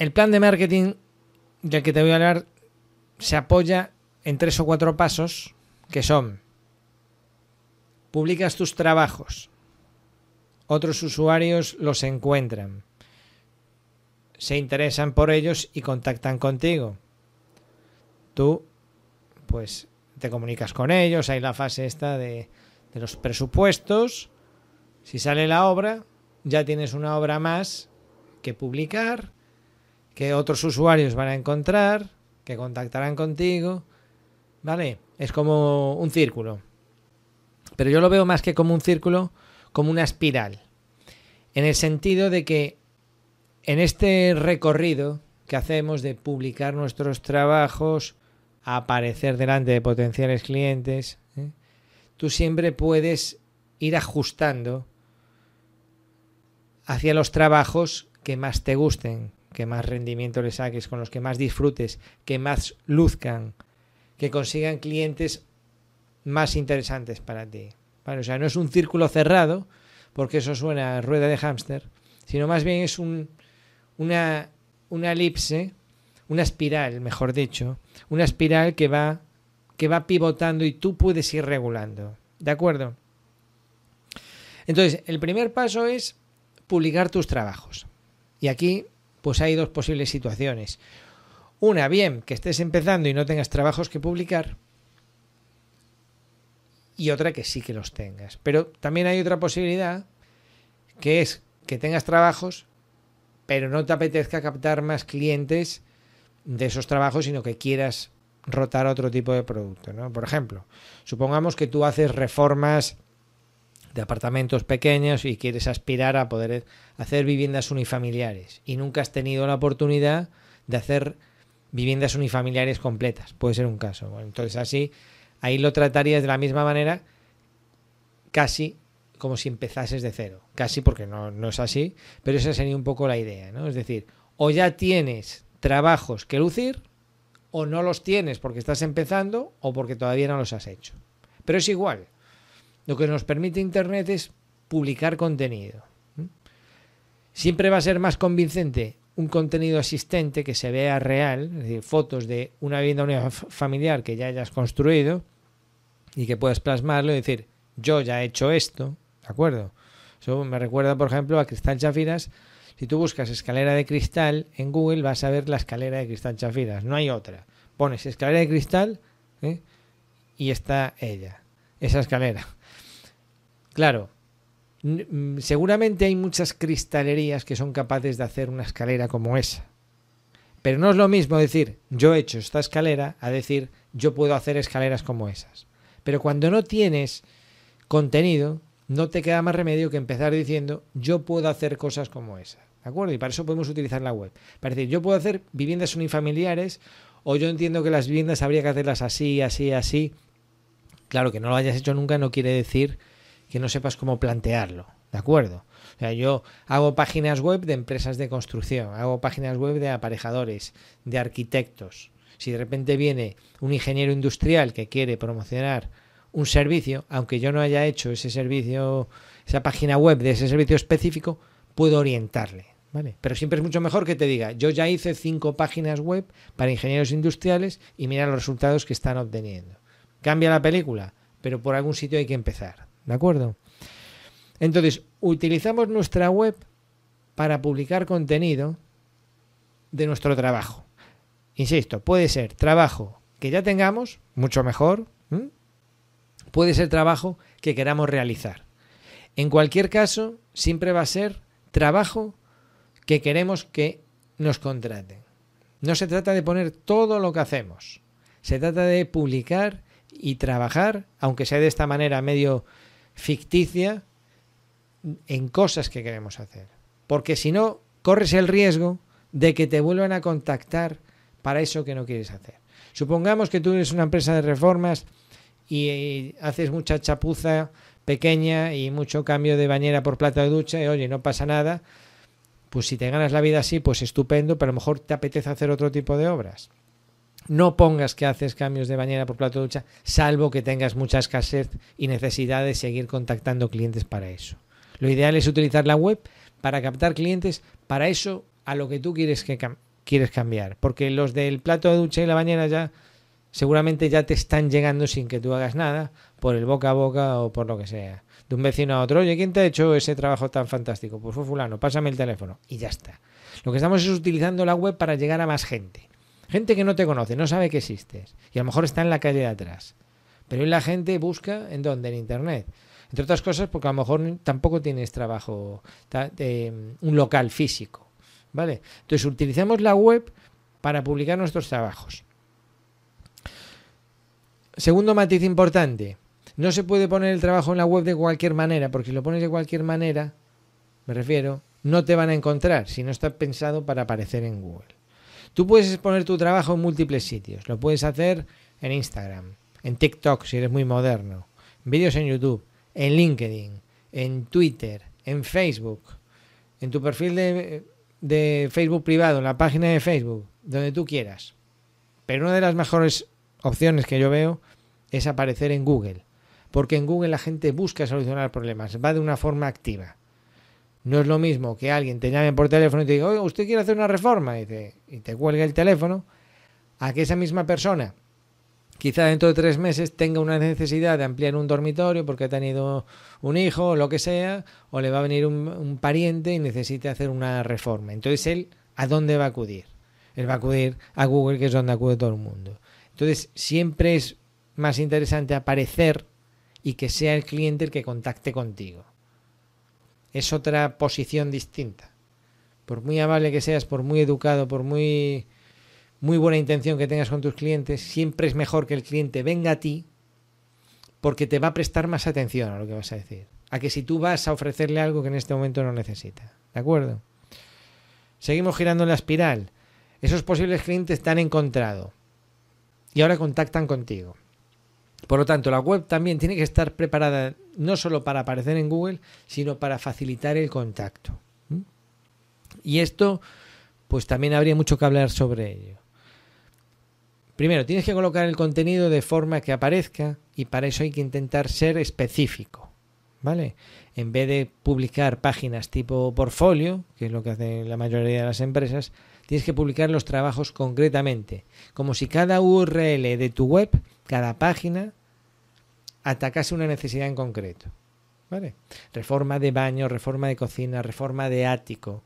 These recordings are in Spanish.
El plan de marketing del que te voy a hablar se apoya en tres o cuatro pasos que son publicas tus trabajos, otros usuarios los encuentran, se interesan por ellos y contactan contigo. Tú, pues, te comunicas con ellos, hay la fase esta de, de los presupuestos, si sale la obra, ya tienes una obra más que publicar, que otros usuarios van a encontrar, que contactarán contigo, ¿vale? Es como un círculo. Pero yo lo veo más que como un círculo, como una espiral. En el sentido de que en este recorrido que hacemos de publicar nuestros trabajos, aparecer delante de potenciales clientes, ¿eh? tú siempre puedes ir ajustando hacia los trabajos que más te gusten, que más rendimiento le saques, con los que más disfrutes, que más luzcan, que consigan clientes más interesantes para ti. o sea, no es un círculo cerrado, porque eso suena a rueda de hámster, sino más bien es un, una, una elipse, una espiral, mejor dicho, una espiral que va, que va pivotando y tú puedes ir regulando. ¿De acuerdo? Entonces, el primer paso es publicar tus trabajos. Y aquí pues hay dos posibles situaciones. Una, bien, que estés empezando y no tengas trabajos que publicar. Y otra, que sí que los tengas. Pero también hay otra posibilidad, que es que tengas trabajos, pero no te apetezca captar más clientes de esos trabajos, sino que quieras rotar otro tipo de producto. ¿no? Por ejemplo, supongamos que tú haces reformas de apartamentos pequeños y quieres aspirar a poder hacer viviendas unifamiliares y nunca has tenido la oportunidad de hacer viviendas unifamiliares completas. Puede ser un caso. entonces así, ahí lo tratarías de la misma manera, casi como si empezases de cero. Casi porque no, no es así, pero esa sería un poco la idea. ¿no? Es decir, o ya tienes trabajos que lucir, o no los tienes porque estás empezando o porque todavía no los has hecho. Pero es igual. Lo que nos permite Internet es publicar contenido. Siempre va a ser más convincente un contenido asistente que se vea real, es decir, fotos de una vivienda familiar que ya hayas construido y que puedas plasmarlo y decir, yo ya he hecho esto, ¿de acuerdo? Eso me recuerda, por ejemplo, a Cristal Chafiras. Si tú buscas escalera de cristal en Google, vas a ver la escalera de Cristal Chafiras, no hay otra. Pones escalera de cristal ¿eh? y está ella, esa escalera. Claro, mm, seguramente hay muchas cristalerías que son capaces de hacer una escalera como esa. Pero no es lo mismo decir yo he hecho esta escalera a decir yo puedo hacer escaleras como esas. Pero cuando no tienes contenido, no te queda más remedio que empezar diciendo yo puedo hacer cosas como esas. ¿De acuerdo? Y para eso podemos utilizar la web. Para decir, yo puedo hacer viviendas unifamiliares o yo entiendo que las viviendas habría que hacerlas así, así, así. Claro, que no lo hayas hecho nunca no quiere decir que no sepas cómo plantearlo, ¿de acuerdo? O sea, yo hago páginas web de empresas de construcción, hago páginas web de aparejadores, de arquitectos. Si de repente viene un ingeniero industrial que quiere promocionar un servicio, aunque yo no haya hecho ese servicio, esa página web de ese servicio específico, puedo orientarle. ¿Vale? Pero siempre es mucho mejor que te diga, yo ya hice cinco páginas web para ingenieros industriales y mira los resultados que están obteniendo. Cambia la película, pero por algún sitio hay que empezar. ¿De acuerdo? Entonces, utilizamos nuestra web para publicar contenido de nuestro trabajo. Insisto, puede ser trabajo que ya tengamos, mucho mejor. Puede ser trabajo que queramos realizar. En cualquier caso, siempre va a ser trabajo que queremos que nos contraten. No se trata de poner todo lo que hacemos. Se trata de publicar y trabajar, aunque sea de esta manera medio ficticia en cosas que queremos hacer. Porque si no, corres el riesgo de que te vuelvan a contactar para eso que no quieres hacer. Supongamos que tú eres una empresa de reformas y, haces mucha chapuza pequeña y mucho cambio de bañera por plata de ducha y oye, no pasa nada. Pues si te ganas la vida así, pues estupendo, pero a lo mejor te apetece hacer otro tipo de obras. No pongas que haces cambios de bañera por plato de ducha, salvo que tengas mucha escasez y necesidad de seguir contactando clientes para eso. Lo ideal es utilizar la web para captar clientes para eso a lo que tú quieres que, quieres cambiar. Porque los del plato de ducha y la bañera ya seguramente ya te están llegando sin que tú hagas nada, por el boca a boca o por lo que sea. De un vecino a otro, oye, ¿quién te ha hecho ese trabajo tan fantástico? Pues fue fulano, pásame el teléfono. Y ya está. Lo que estamos es utilizando la web para llegar a más gente. Gente que no te conoce, no sabe que existes. Y a lo mejor está en la calle de atrás. Pero la gente busca en dónde, en Internet. Entre otras cosas porque a lo mejor tampoco tienes trabajo, un local físico. ¿Vale? Entonces utilizamos la web para publicar nuestros trabajos. Segundo matiz importante, no se puede poner el trabajo en la web de cualquier manera, porque si lo pones de cualquier manera, me refiero, no te van a encontrar si no está pensado para aparecer en Google. Tú puedes exponer tu trabajo en múltiples sitios. Lo puedes hacer en Instagram, en TikTok si eres muy moderno, vídeos en YouTube, en LinkedIn, en Twitter, en Facebook, en tu perfil de, de Facebook privado, en la página de Facebook, donde tú quieras. Pero una de las mejores opciones que yo veo es aparecer en Google. Porque en Google la gente busca solucionar problemas, va de una forma activa. No es lo mismo que alguien te llame por teléfono y te diga, oye, ¿usted quiere hacer una reforma? Y te, y te cuelgue el teléfono, a que esa misma persona, quizá dentro de tres meses, tenga una necesidad de ampliar un dormitorio porque ha tenido un hijo o lo que sea, o le va a venir un, un pariente y necesite hacer una reforma. Entonces él, ¿a dónde va a acudir? Él va a acudir a Google, que es donde acude todo el mundo. Entonces, siempre es más interesante aparecer y que sea el cliente el que contacte contigo. Es otra posición distinta. Por muy amable que seas, por muy educado, por muy muy buena intención que tengas con tus clientes, siempre es mejor que el cliente venga a ti porque te va a prestar más atención a lo que vas a decir. A que si tú vas a ofrecerle algo que en este momento no necesita. ¿De acuerdo? Seguimos girando en la espiral. Esos posibles clientes te han encontrado y ahora contactan contigo. Por lo tanto, la web también tiene que estar preparada no solo para aparecer en Google, sino para facilitar el contacto. Y esto, pues también habría mucho que hablar sobre ello. Primero, tienes que colocar el contenido de forma que aparezca y para eso hay que intentar ser específico. ¿Vale? En vez de publicar páginas tipo portfolio, que es lo que hacen la mayoría de las empresas, tienes que publicar los trabajos concretamente, como si cada URL de tu web, cada página, atacase una necesidad en concreto. ¿Vale? Reforma de baño, reforma de cocina, reforma de ático,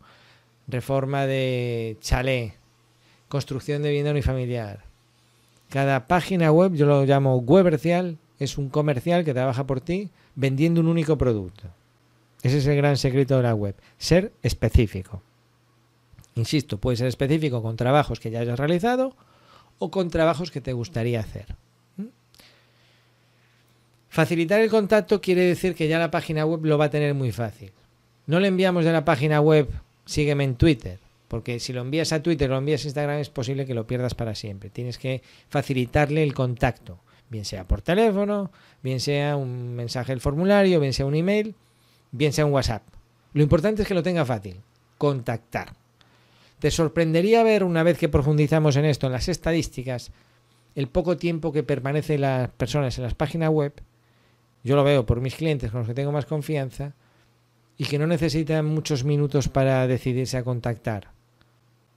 reforma de chalet, construcción de vivienda unifamiliar. Cada página web, yo lo llamo webercial, es un comercial que trabaja por ti vendiendo un único producto. Ese es el gran secreto de la web, ser específico. Insisto, puede ser específico con trabajos que ya hayas realizado o con trabajos que te gustaría hacer. Facilitar el contacto quiere decir que ya la página web lo va a tener muy fácil. No le enviamos de la página web sígueme en Twitter, porque si lo envías a Twitter o lo envías a Instagram es posible que lo pierdas para siempre. Tienes que facilitarle el contacto, bien sea por teléfono, bien sea un mensaje del formulario, bien sea un email, bien sea un WhatsApp. Lo importante es que lo tenga fácil, contactar. Te sorprendería ver, una vez que profundizamos en esto, en las estadísticas, el poco tiempo que permanecen las personas en las páginas web. Yo lo veo por mis clientes con los que tengo más confianza y que no necesitan muchos minutos para decidirse a contactar.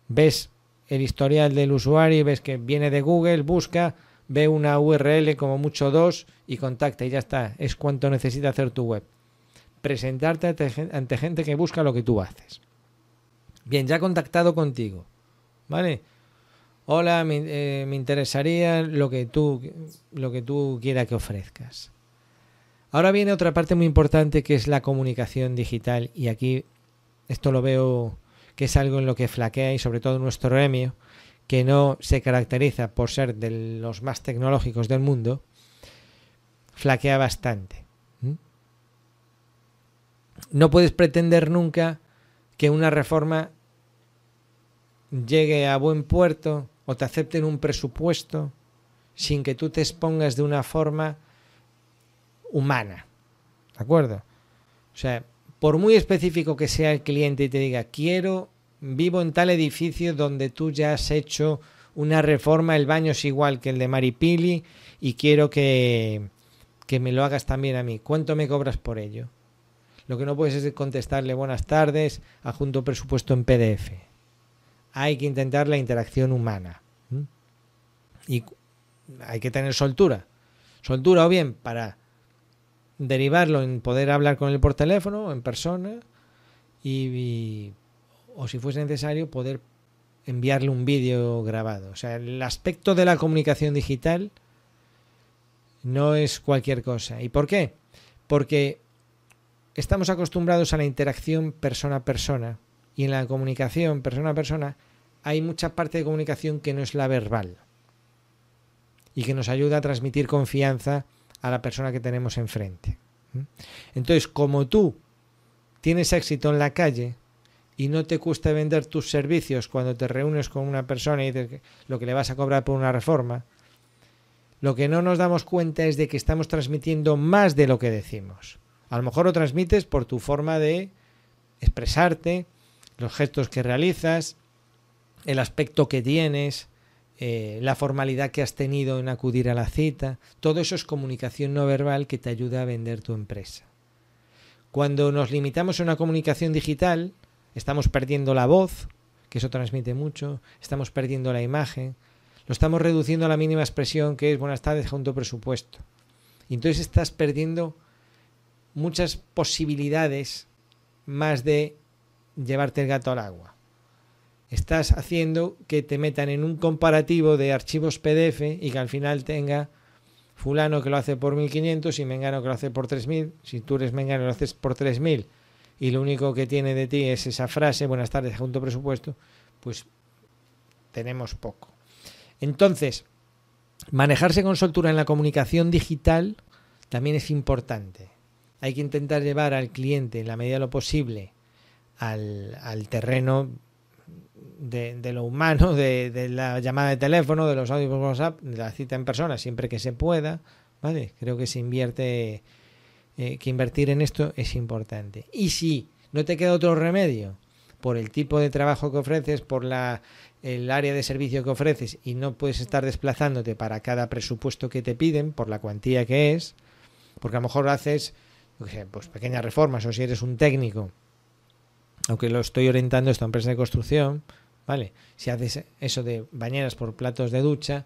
Ves el historial del usuario ves que viene de Google, busca, ve una URL como mucho dos y contacta y ya está. Es cuanto necesita hacer tu web. Presentarte ante gente que busca lo que tú haces. Bien, ya he contactado contigo. ¿Vale? Hola, me, eh, me interesaría lo que tú lo que tú quieras que ofrezcas. Ahora viene otra parte muy importante que es la comunicación digital y aquí esto lo veo que es algo en lo que flaquea y sobre todo nuestro gremio que no se caracteriza por ser de los más tecnológicos del mundo, flaquea bastante. No puedes pretender nunca que una reforma llegue a buen puerto o te acepten un presupuesto sin que tú te expongas de una forma humana. ¿De acuerdo? O sea, por muy específico que sea el cliente y te diga, quiero, vivo en tal edificio donde tú ya has hecho una reforma, el baño es igual que el de Maripili y quiero que, que me lo hagas también a mí. ¿Cuánto me cobras por ello? Lo que no puedes es contestarle buenas tardes, adjunto presupuesto en PDF. Hay que intentar la interacción humana. Y hay que tener soltura. Soltura o bien para derivarlo en poder hablar con él por teléfono en persona y, o si fuese necesario poder enviarle un vídeo grabado. O sea, el aspecto de la comunicación digital no es cualquier cosa. ¿Y por qué? Porque estamos acostumbrados a la interacción persona a persona y en la comunicación persona a persona hay mucha parte de comunicación que no es la verbal y que nos ayuda a transmitir confianza a la persona que tenemos enfrente. Entonces, como tú tienes éxito en la calle y no te cuesta vender tus servicios cuando te reúnes con una persona y dices lo que le vas a cobrar por una reforma, lo que no nos damos cuenta es de que estamos transmitiendo más de lo que decimos. A lo mejor lo transmites por tu forma de expresarte, los gestos que realizas, el aspecto que tienes, eh, la formalidad que has tenido en acudir a la cita, todo eso es comunicación no verbal que te ayuda a vender tu empresa. Cuando nos limitamos a una comunicación digital, estamos perdiendo la voz, que eso transmite mucho, estamos perdiendo la imagen, lo estamos reduciendo a la mínima expresión que es buenas tardes junto presupuesto. Y entonces estás perdiendo muchas posibilidades más de llevarte el gato al agua estás haciendo que te metan en un comparativo de archivos PDF y que al final tenga fulano que lo hace por 1500 y mengano que lo hace por 3000. Si tú eres mengano lo haces por 3000 y lo único que tiene de ti es esa frase, buenas tardes, junto presupuesto, pues tenemos poco. Entonces, manejarse con soltura en la comunicación digital también es importante. Hay que intentar llevar al cliente en la medida de lo posible al, al terreno de, lo humano, de, la llamada de teléfono, de los audios por de la cita en persona, siempre que se pueda, ¿vale? Creo que se invierte, eh, que invertir en esto es importante. Y si no te queda otro remedio, por el tipo de trabajo que ofreces, por la, el área de servicio que ofreces y no puedes estar desplazándote para cada presupuesto que te piden, por la cuantía que es, porque a lo mejor haces pues pequeñas reformas o si eres un técnico, aunque lo estoy orientando a empresa de construcción, ¿vale? Si haces eso de bañeras por platos de ducha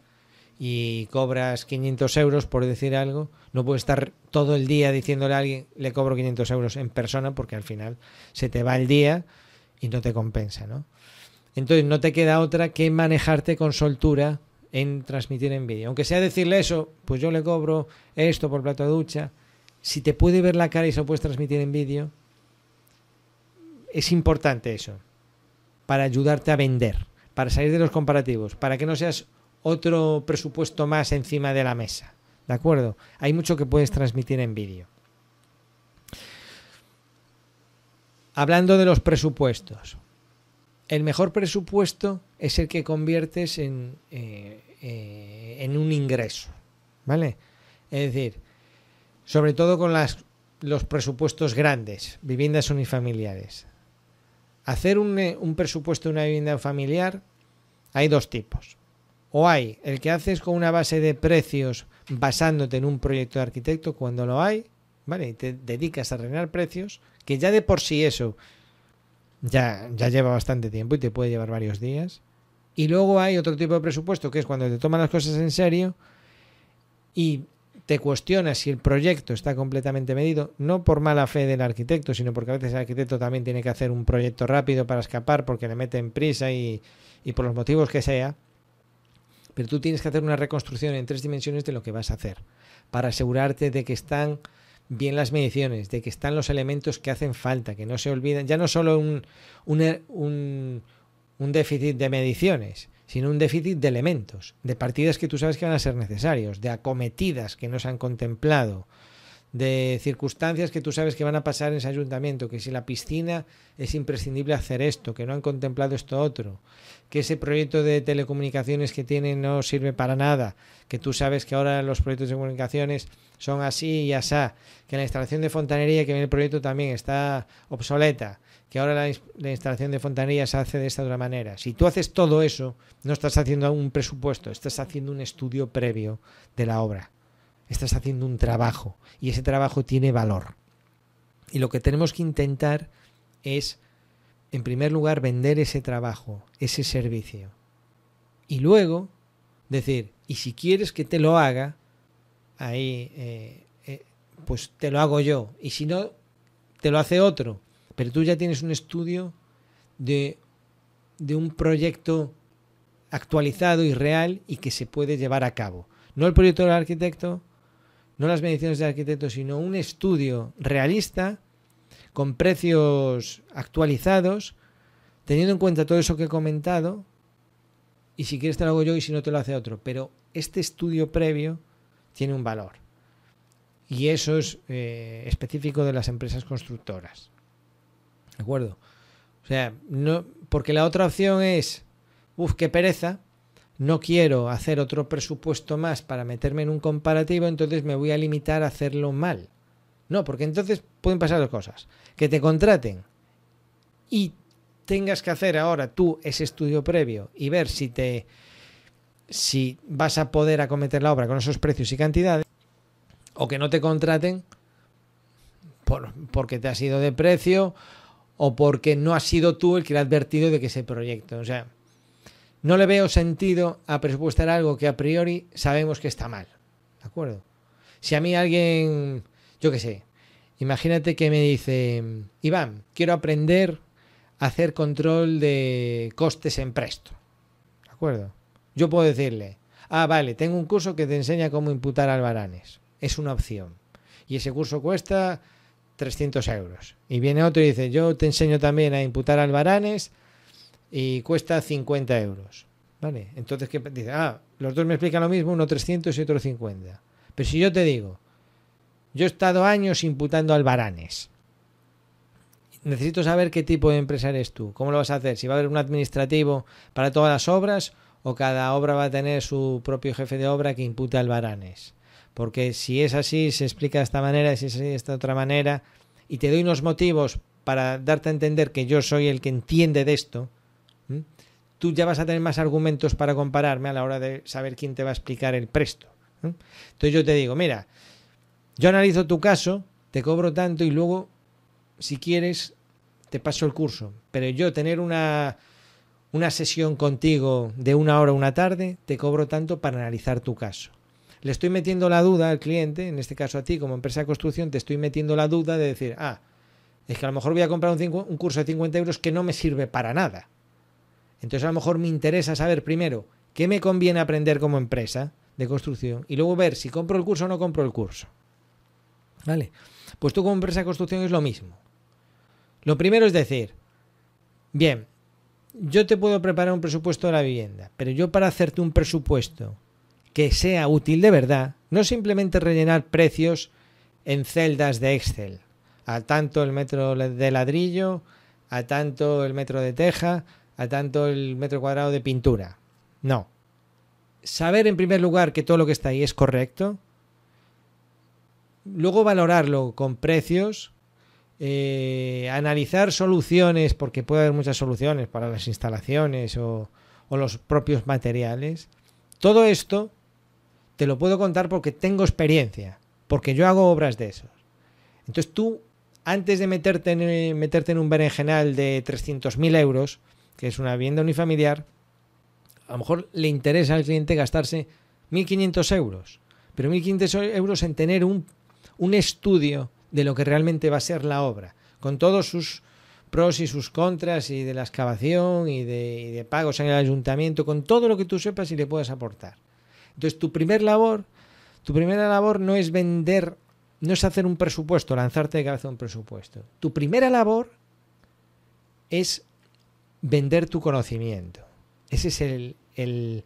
y cobras 500 euros, por decir algo, no puedes estar todo el día diciéndole a alguien, le cobro 500 euros en persona, porque al final se te va el día y no te compensa, ¿no? Entonces no te queda otra que manejarte con soltura en transmitir en vídeo. Aunque sea decirle eso, pues yo le cobro esto por plato de ducha. Si te puede ver la cara y se lo puedes transmitir en vídeo, es importante eso para ayudarte a vender, para salir de los comparativos, para que no seas otro presupuesto más encima de la mesa. ¿De acuerdo? Hay mucho que puedes transmitir en vídeo. Hablando de los presupuestos. El mejor presupuesto es el que conviertes en, eh, eh, en un ingreso. ¿Vale? Es decir, sobre todo con las, los presupuestos grandes, viviendas unifamiliares. Hacer eh, un, presupuesto de una vivienda familiar hay dos tipos. O hay el que haces con una base de precios basándote en un proyecto de arquitecto cuando lo hay, ¿vale? Y te dedicas a reinar precios, que ya de por sí eso ya, ya lleva bastante tiempo y te puede llevar varios días. Y luego hay otro tipo de presupuesto que es cuando te toman las cosas en serio y te cuestionas si el proyecto está completamente medido, no por mala fe del arquitecto, sino porque a veces el arquitecto también tiene que hacer un proyecto rápido para escapar porque le meten prisa y, y por los motivos que sea. Pero tú tienes que hacer una reconstrucción en tres dimensiones de lo que vas a hacer, para asegurarte de que están bien las mediciones, de que están los elementos que hacen falta, que no se olviden, ya no solo un, un, un déficit de mediciones, sino un déficit de elementos, de partidas que tú sabes que van a ser necesarios, de acometidas que no se han contemplado, de circunstancias que tú sabes que van a pasar en ese ayuntamiento, que si la piscina es imprescindible hacer esto, que no han contemplado esto otro, que ese proyecto de telecomunicaciones que tienen no sirve para nada, que tú sabes que ahora los proyectos de comunicaciones son así y asá, que la instalación de fontanería que viene el proyecto también está obsoleta, que ahora la, instalación de fontanería se hace de esta otra manera. Si tú haces todo eso, no estás haciendo un presupuesto, estás haciendo un estudio previo de la obra. Estás haciendo un trabajo y ese trabajo tiene valor. Y lo que tenemos que intentar es en primer lugar, vender ese trabajo, ese servicio. Y luego, decir, y si quieres que te lo haga, ahí, eh, eh, pues te lo hago yo. Y si no, te lo hace otro. Pero tú ya tienes un estudio de, de un proyecto actualizado y real y que se puede llevar a cabo. No el proyecto del arquitecto, no las mediciones del arquitecto, sino un estudio realista con precios actualizados, teniendo en cuenta todo eso que he comentado, y si quieres te lo hago yo y si no te lo hace otro. Pero este estudio previo tiene un valor. Y eso es eh, específico de las empresas constructoras. ¿De acuerdo? O sea, no, porque la otra opción es, uff, qué pereza, no quiero hacer otro presupuesto más para meterme en un comparativo, entonces me voy a limitar a hacerlo mal. No, porque entonces pueden pasar dos cosas. Que te contraten y tengas que hacer ahora tú ese estudio previo y ver si te si vas a poder acometer la obra con esos precios y cantidades o que no te contraten por, porque te has ido de precio o porque no has sido tú el que le ha advertido de que ese proyecto, o sea, no le veo sentido a presupuestar algo que a priori sabemos que está mal. ¿De acuerdo? Si a mí alguien yo qué sé, imagínate que me dice, Iván, quiero aprender a hacer control de costes en Presto. ¿De acuerdo? Yo puedo decirle, ah, vale, tengo un curso que te enseña cómo imputar albaranes. Es una opción. Y ese curso cuesta 300 euros. Y viene otro y dice, yo te enseño también a imputar albaranes y cuesta 50 euros. ¿Vale? Entonces, ¿qué dice? Ah, los dos me explican lo mismo, uno 300 y otro 50. Pero si yo te digo, yo he estado años imputando albaranes. Necesito saber qué tipo de empresa eres tú. ¿Cómo lo vas a hacer? Si va a haber un administrativo para todas las obras o cada obra va a tener su propio jefe de obra que impute albaranes. Porque si es así, se explica de esta manera, si es así de esta otra manera, y te doy unos motivos para darte a entender que yo soy el que entiende de esto, tú ya vas a tener más argumentos para compararme a la hora de saber quién te va a explicar el presto. Entonces yo te digo, mira, yo analizo tu caso, te cobro tanto y luego, si quieres, te paso el curso. Pero yo tener una, una sesión contigo de una hora una tarde, te cobro tanto para analizar tu caso. Le estoy metiendo la duda al cliente, en este caso a ti como empresa de construcción, te estoy metiendo la duda de decir, ah, es que a lo mejor voy a comprar un, curso de 50 euros que no me sirve para nada. Entonces a lo mejor me interesa saber primero qué me conviene aprender como empresa de construcción y luego ver si compro el curso o no compro el curso. ¿Vale? Pues tú como empresa de construcción es lo mismo. Lo primero es decir, bien, yo te puedo preparar un presupuesto de la vivienda, pero yo para hacerte un presupuesto que sea útil de verdad, no simplemente rellenar precios en celdas de Excel, a tanto el metro de ladrillo, a tanto el metro de teja, a tanto el metro cuadrado de pintura. No. Saber en primer lugar que todo lo que está ahí es correcto, luego valorarlo con precios, eh, analizar soluciones, porque puede haber muchas soluciones para las instalaciones o, o los propios materiales. Todo esto te lo puedo contar porque tengo experiencia, porque yo hago obras de esos. Entonces tú, antes de meterte en, meterte en un berenjenal de 300.000 euros, que es una vivienda unifamiliar, a lo mejor le interesa al cliente gastarse 1.500 euros. Pero 1.500 euros en tener un un estudio de lo que realmente va a ser la obra, con todos sus pros y sus contras y de la excavación y de, pagos en el ayuntamiento, con todo lo que tú sepas y le puedas aportar. Entonces, tu primer labor, tu primera labor no es vender, no es hacer un presupuesto, lanzarte de cabeza un presupuesto. Tu primera labor es vender tu conocimiento. Ese es el, el,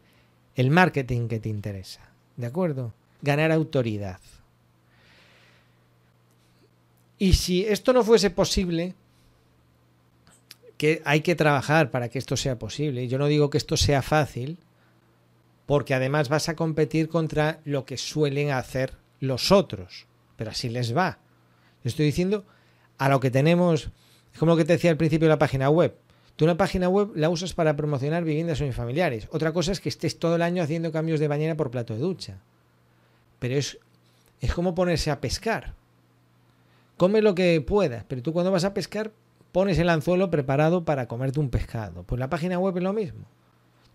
el marketing que te interesa. ¿De acuerdo? Ganar autoridad. Y si esto no fuese posible, que hay que trabajar para que esto sea posible. Yo no digo que esto sea fácil, porque además vas a competir contra lo que suelen hacer los otros, pero así les va. estoy diciendo a lo que tenemos, es como lo que te decía al principio de la página web. Tú una página web la usas para promocionar viviendas unifamiliares. Otra cosa es que estés todo el año haciendo cambios de bañera por plato de ducha. Pero es, es como ponerse a pescar come lo que puedas, pero tú cuando vas a pescar, pones el anzuelo preparado para comerte un pescado. Pues la página web es lo mismo.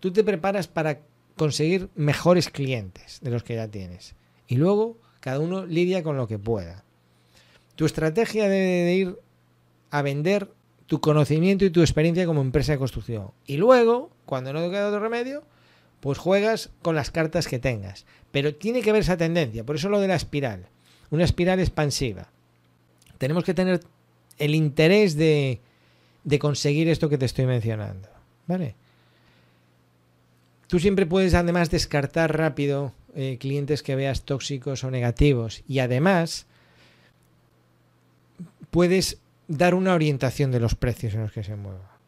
Tú te preparas para conseguir mejores clientes de los que ya tienes. Y luego cada uno lidia con lo que pueda. Tu estrategia debe de ir a vender tu conocimiento y tu experiencia como empresa de construcción. Y luego, cuando no te queda otro remedio, pues juegas con las cartas que tengas. Pero tiene que haber esa tendencia, por eso lo de la espiral, una espiral expansiva. Tenemos que tener el interés de, de conseguir esto que te estoy mencionando. ¿Vale? Tú siempre puedes además descartar rápido eh, clientes que veas tóxicos o negativos y además puedes dar una orientación de los precios en los que se mueva.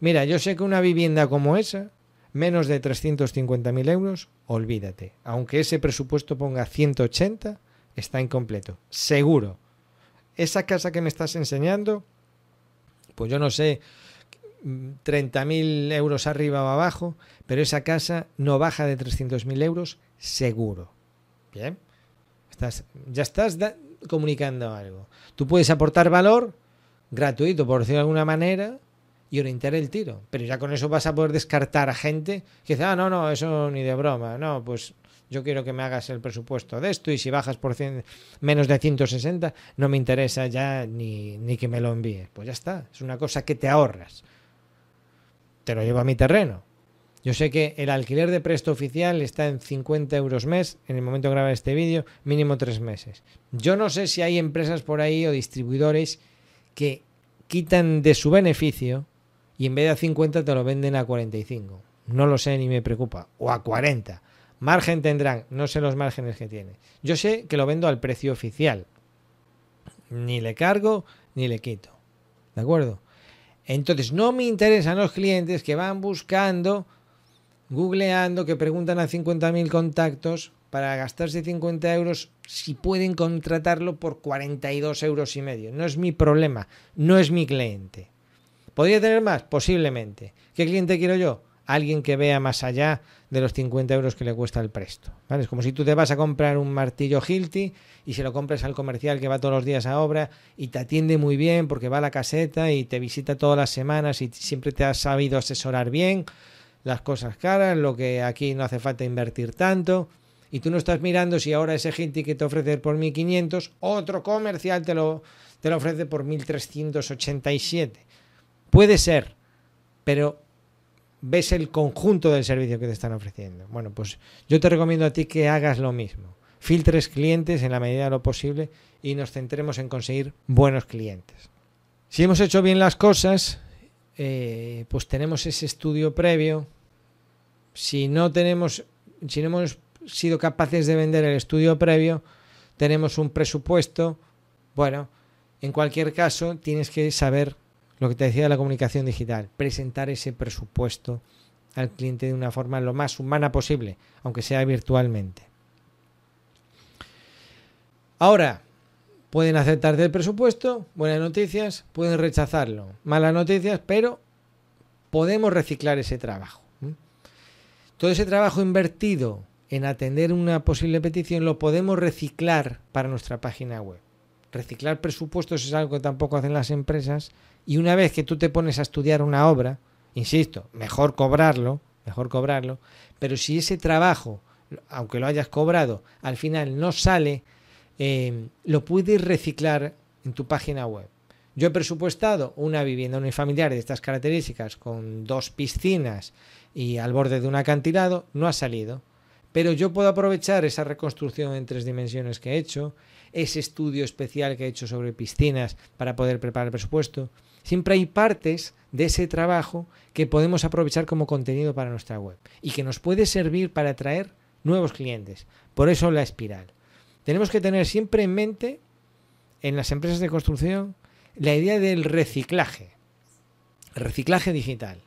Mira, yo sé que una vivienda como esa, menos de 350.000 euros, olvídate. Aunque ese presupuesto ponga 180, está incompleto. Seguro. Esa casa que me estás enseñando, pues yo no sé, 30.000 euros arriba o abajo, pero esa casa no baja de 300.000 euros seguro. Bien, estás, ya estás comunicando algo. Tú puedes aportar valor gratuito, por decirlo de alguna manera, y orientar el tiro. Pero ya con eso vas a poder descartar a gente que dice, ah, no, no, eso ni de broma. No, pues yo quiero que me hagas el presupuesto de esto y si bajas por menos de 160, no me interesa ya ni, ni que me lo envíe. Pues ya está, es una cosa que te ahorras. Te lo llevo a mi terreno. Yo sé que el alquiler de presto oficial está en 50 euros mes en el momento de grabar este vídeo, mínimo tres meses. Yo no sé si hay empresas por ahí o distribuidores que quitan de su beneficio y en vez de a 50 te lo venden a 45. No lo sé ni me preocupa. O a 40. Margen tendrán, no sé los márgenes que tiene. Yo sé que lo vendo al precio oficial. Ni le cargo ni le quito. ¿De acuerdo? Entonces no me interesan los clientes que van buscando, googleando, que preguntan a 50.000 contactos para gastarse 50 euros si pueden contratarlo por 42 euros y medio. No es mi problema, no es mi cliente. ¿Podría tener más? Posiblemente. ¿Qué cliente quiero yo? Alguien que vea más allá de los 50 euros que le cuesta el presto. ¿vale? Es como si tú te vas a comprar un martillo Hilti y se lo compras al comercial que va todos los días a obra y te atiende muy bien porque va a la caseta y te visita todas las semanas y siempre te ha sabido asesorar bien las cosas caras, lo que aquí no hace falta invertir tanto y tú no estás mirando si ahora ese Hilti que te ofrece por 1500, otro comercial te lo, te lo ofrece por 1387. Puede ser, pero ves el conjunto del servicio que te están ofreciendo. Bueno, pues yo te recomiendo a ti que hagas lo mismo. Filtres clientes en la medida de lo posible y nos centremos en conseguir buenos clientes. Si hemos hecho bien las cosas, eh, pues tenemos ese estudio previo. Si no tenemos, si no hemos sido capaces de vender el estudio previo, tenemos un presupuesto. Bueno, en cualquier caso, tienes que saber lo que te decía de la comunicación digital, presentar ese presupuesto al cliente de una forma lo más humana posible, aunque sea virtualmente. Ahora, pueden aceptarte el presupuesto, buenas noticias, pueden rechazarlo, malas noticias, pero podemos reciclar ese trabajo. Todo ese trabajo invertido en atender una posible petición lo podemos reciclar para nuestra página web. Reciclar presupuestos es algo que tampoco hacen las empresas y una vez que tú te pones a estudiar una obra, insisto, mejor cobrarlo, mejor cobrarlo, pero si ese trabajo, aunque lo hayas cobrado, al final no sale, eh, lo puedes reciclar en tu página web. Yo he presupuestado una vivienda unifamiliar de estas características con dos piscinas y al borde de un acantilado, no ha salido. Pero yo puedo aprovechar esa reconstrucción en tres dimensiones que he hecho, ese estudio especial que he hecho sobre piscinas para poder preparar el presupuesto, siempre hay partes de ese trabajo que podemos aprovechar como contenido para nuestra web y que nos puede servir para atraer nuevos clientes. Por eso la espiral. Tenemos que tener siempre en mente en las empresas de construcción la idea del reciclaje, reciclaje digital.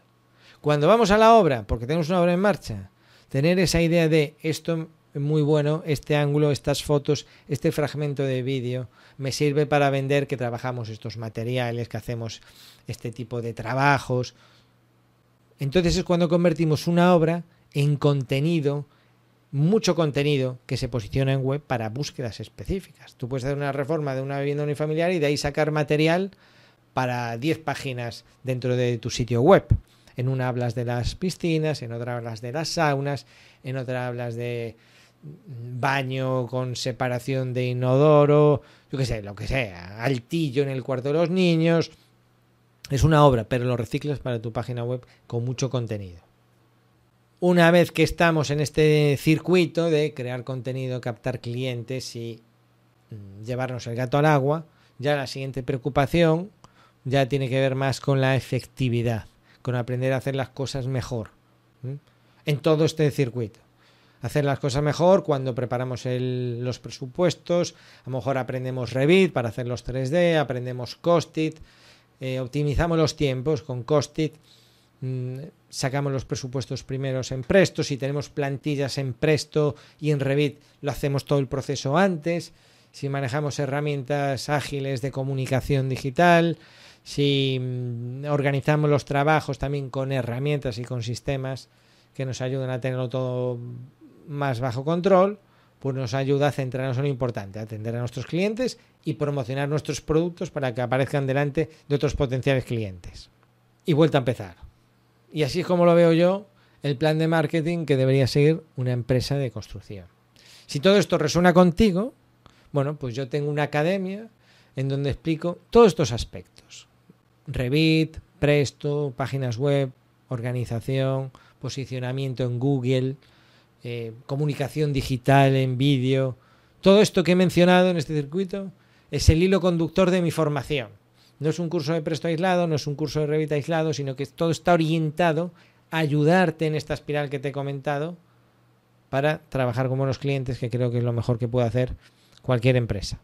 Cuando vamos a la obra, porque tenemos una obra en marcha, tener esa idea de esto muy bueno, este ángulo, estas fotos, este fragmento de vídeo, me sirve para vender que trabajamos estos materiales, que hacemos este tipo de trabajos. Entonces es cuando convertimos una obra en contenido, mucho contenido que se posiciona en web para búsquedas específicas. Tú puedes hacer una reforma de una vivienda unifamiliar y de ahí sacar material para 10 páginas dentro de tu sitio web. En una hablas de las piscinas, en otra hablas de las saunas, en otra hablas de baño con separación de inodoro, yo qué sé, lo que sea, altillo en el cuarto de los niños. Es una obra, pero lo reciclas para tu página web con mucho contenido. Una vez que estamos en este circuito de crear contenido, captar clientes y mm, llevarnos el gato al agua, ya la siguiente preocupación ya tiene que ver más con la efectividad, con aprender a hacer las cosas mejor. En todo este circuito. Hacer las cosas mejor cuando preparamos los presupuestos, a lo mejor aprendemos Revit para hacer los 3D, aprendemos Costit, eh, optimizamos los tiempos con Costit, mm, sacamos los presupuestos primeros en Presto, si tenemos plantillas en Presto y en Revit lo hacemos todo el proceso antes, si manejamos herramientas ágiles de comunicación digital, si mm, organizamos los trabajos también con herramientas y con sistemas que nos ayudan a tenerlo todo más bajo control, pues nos ayuda a centrarnos en lo importante, atender a nuestros clientes y promocionar nuestros productos para que aparezcan delante de otros potenciales clientes. Y vuelta a empezar. Y así es como lo veo yo el plan de marketing que debería seguir una empresa de construcción. Si todo esto resuena contigo, bueno, pues yo tengo una academia en donde explico todos estos aspectos. Revit, Presto, páginas web, organización, posicionamiento en Google, eh, comunicación digital en vídeo. Todo esto que he mencionado en este circuito es el hilo conductor de mi formación. No es un curso de Presto aislado, no es un curso de Revit aislado, sino que todo está orientado a ayudarte en esta espiral que te he comentado para trabajar con buenos clientes, que creo que es lo mejor que puede hacer cualquier empresa.